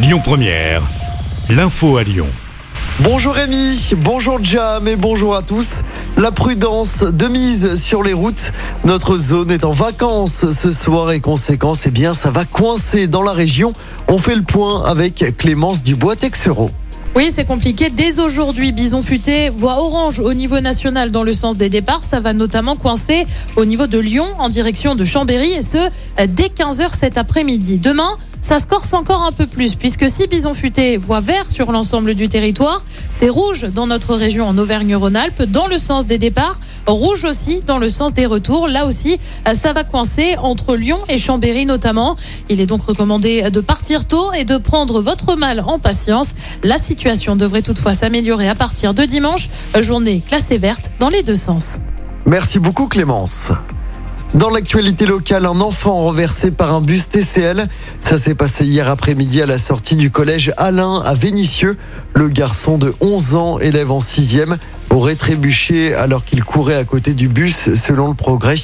Lyon Première, l'info à Lyon. Bonjour Rémi, bonjour Jam et bonjour à tous. La prudence de mise sur les routes. Notre zone est en vacances ce soir et conséquence, eh bien, ça va coincer dans la région. On fait le point avec Clémence Dubois-Texereau. Oui, c'est compliqué. Dès aujourd'hui, Bison Futé voit orange au niveau national dans le sens des départs. Ça va notamment coincer au niveau de Lyon en direction de Chambéry et ce, dès 15h cet après-midi. Demain, ça se encore un peu plus, puisque si Bison Futé voit vert sur l'ensemble du territoire, c'est rouge dans notre région en Auvergne-Rhône-Alpes, dans le sens des départs, rouge aussi dans le sens des retours. Là aussi, ça va coincer entre Lyon et Chambéry notamment. Il est donc recommandé de partir tôt et de prendre votre mal en patience. La situation devrait toutefois s'améliorer à partir de dimanche, journée classée verte dans les deux sens. Merci beaucoup Clémence. Dans l'actualité locale, un enfant renversé par un bus TCL. Ça s'est passé hier après-midi à la sortie du collège Alain à Vénissieux. Le garçon de 11 ans, élève en 6e, aurait trébuché alors qu'il courait à côté du bus selon le progrès.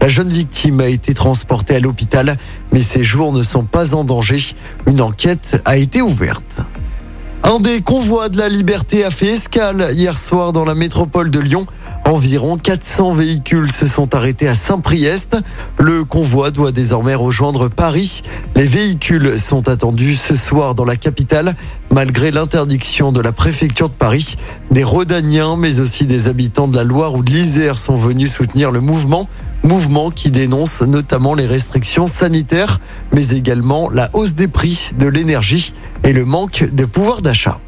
La jeune victime a été transportée à l'hôpital, mais ses jours ne sont pas en danger. Une enquête a été ouverte. Un des convois de la liberté a fait escale hier soir dans la métropole de Lyon. Environ 400 véhicules se sont arrêtés à Saint-Priest. Le convoi doit désormais rejoindre Paris. Les véhicules sont attendus ce soir dans la capitale, malgré l'interdiction de la préfecture de Paris. Des Rhodaniens, mais aussi des habitants de la Loire ou de l'Isère sont venus soutenir le mouvement. Mouvement qui dénonce notamment les restrictions sanitaires, mais également la hausse des prix de l'énergie et le manque de pouvoir d'achat.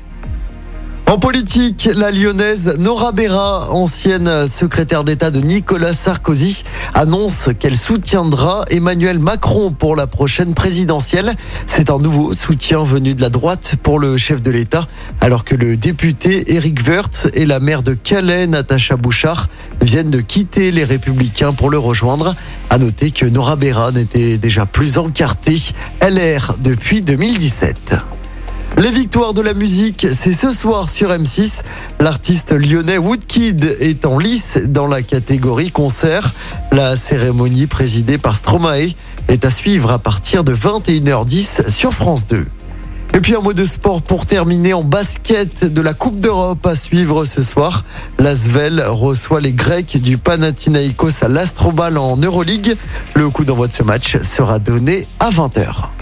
En politique, la lyonnaise Nora Berra, ancienne secrétaire d'État de Nicolas Sarkozy, annonce qu'elle soutiendra Emmanuel Macron pour la prochaine présidentielle. C'est un nouveau soutien venu de la droite pour le chef de l'État, alors que le député Éric Woerth et la maire de Calais, Natacha Bouchard, viennent de quitter les Républicains pour le rejoindre. À noter que Nora Berra n'était déjà plus encartée LR depuis 2017. Les victoires de la musique, c'est ce soir sur M6. L'artiste lyonnais Woodkid est en lice dans la catégorie concert. La cérémonie présidée par Stromae est à suivre à partir de 21h10 sur France 2. Et puis un mot de sport pour terminer en basket de la Coupe d'Europe à suivre ce soir. L'Asvel reçoit les Grecs du Panathinaikos à l'Astrobal en Euroleague. Le coup d'envoi de ce match sera donné à 20h.